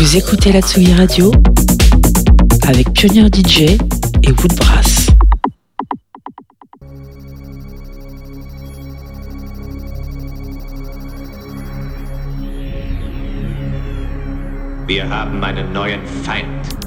Vous écoutez la Tsugi Radio avec Pionnier DJ et Woodbrass. Wir haben einen neuen Feind.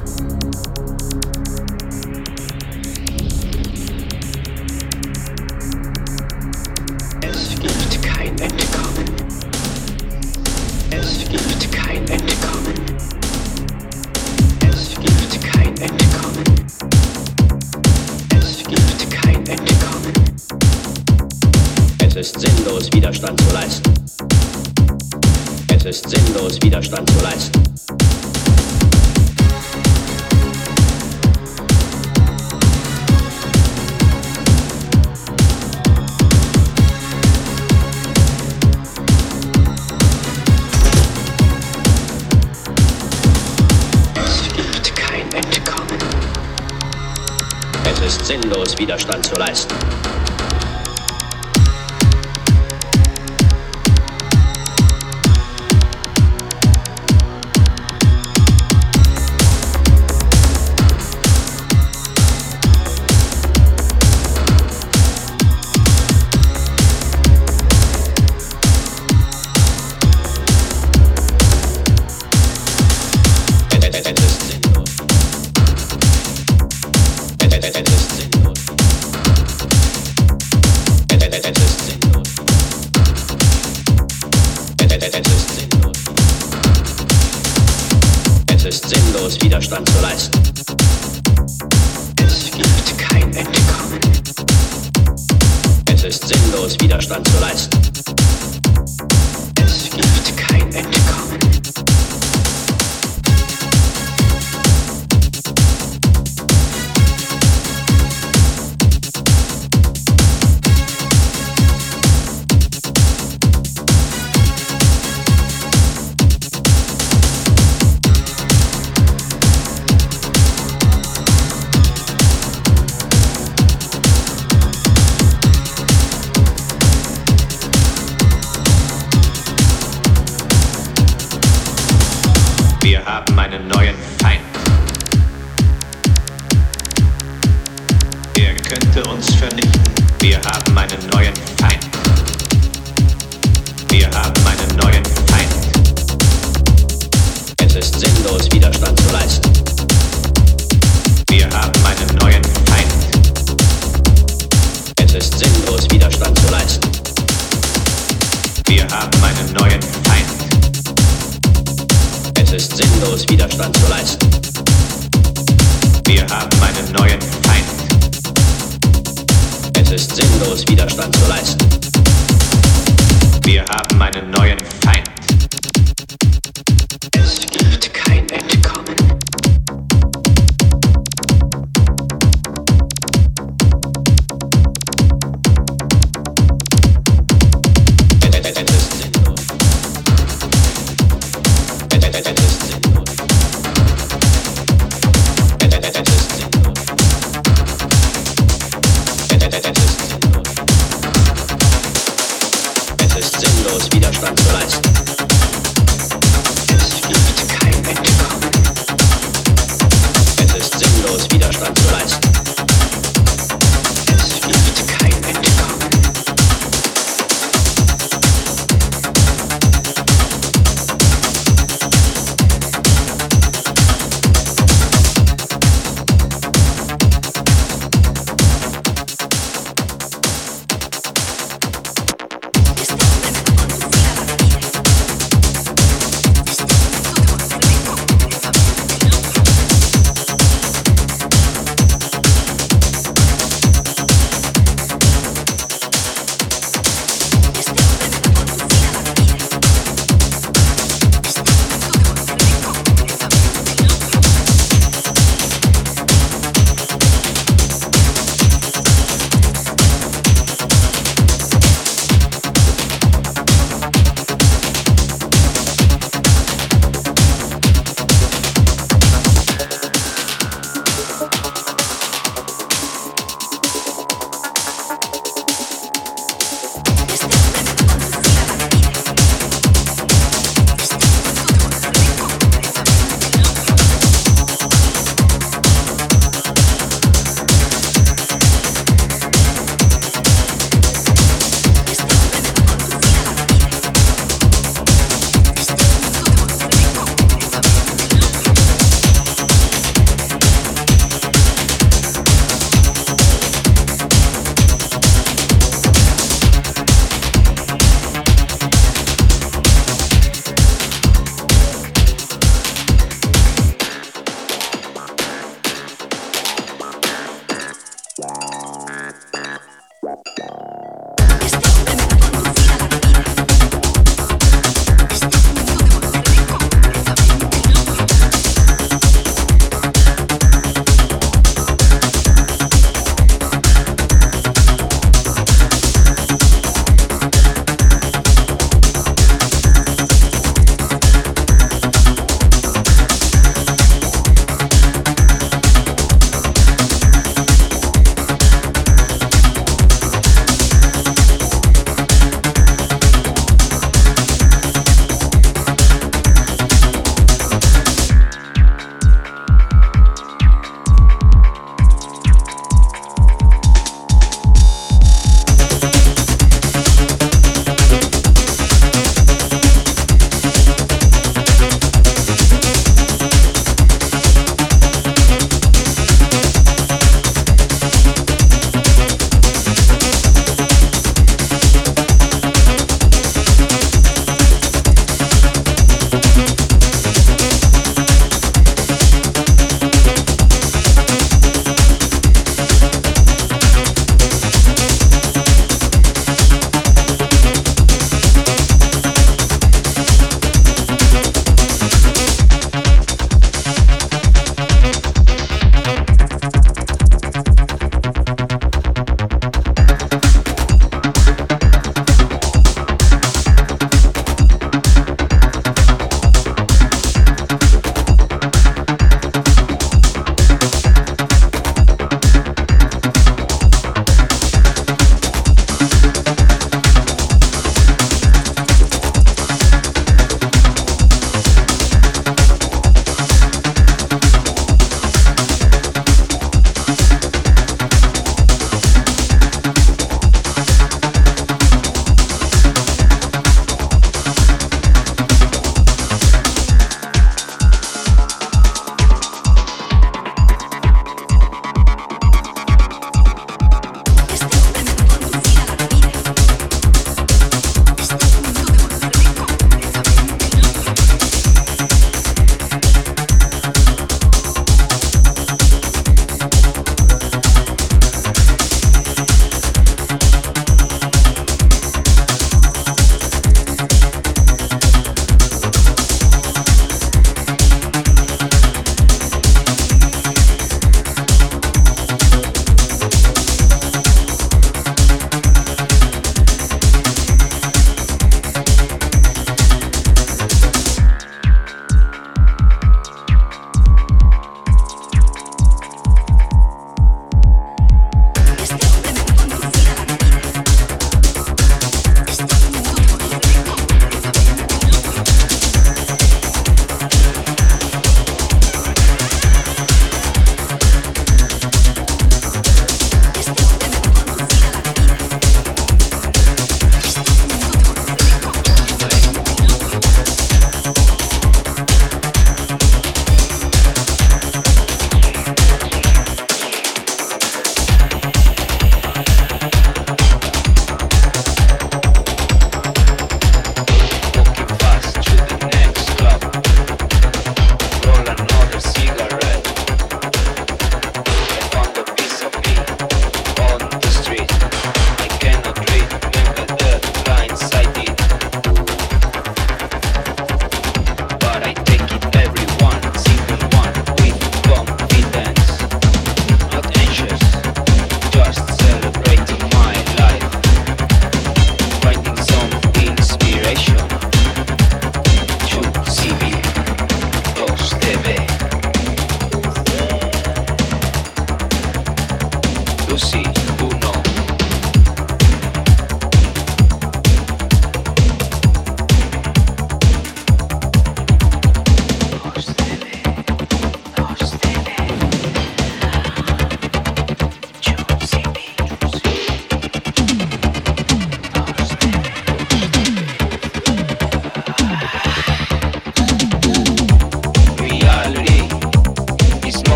Widerstand zu leisten. wehrlos Widerstand zu leisten. Es gibt kein Entkommen. Es ist sinnlos Widerstand zu leisten.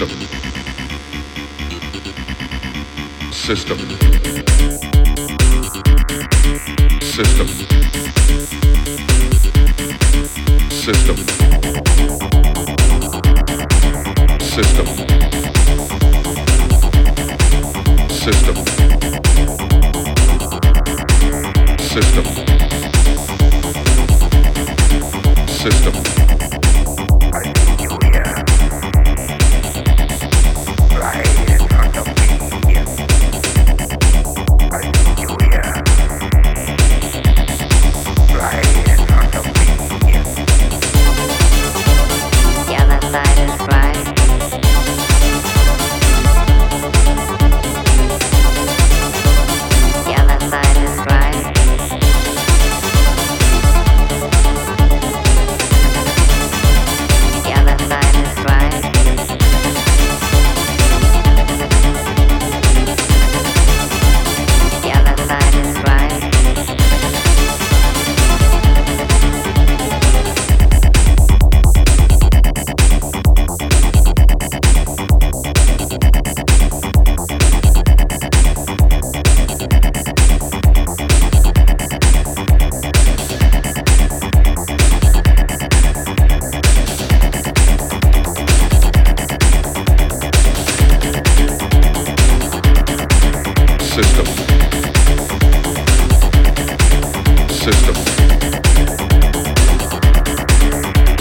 system. System. System. System.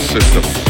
System.